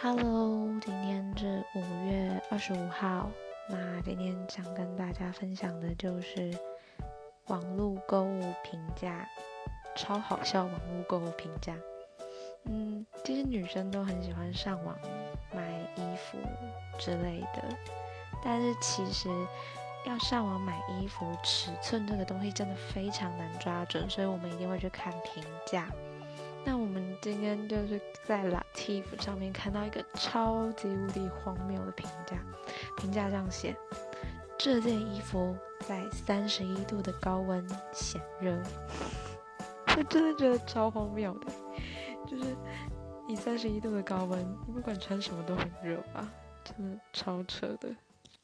Hello，今天是五月二十五号。那今天想跟大家分享的就是网络购物评价，超好笑网络购物评价。嗯，其实女生都很喜欢上网买衣服之类的，但是其实要上网买衣服，尺寸这个东西真的非常难抓准，所以我们一定会去看评价。今天就是在 Lativ 上面看到一个超级无敌荒谬的评价，评价这样写：这件衣服在三十一度的高温显热。我真的觉得超荒谬的，就是以三十一度的高温，你不管穿什么都很热吧？真的超扯的。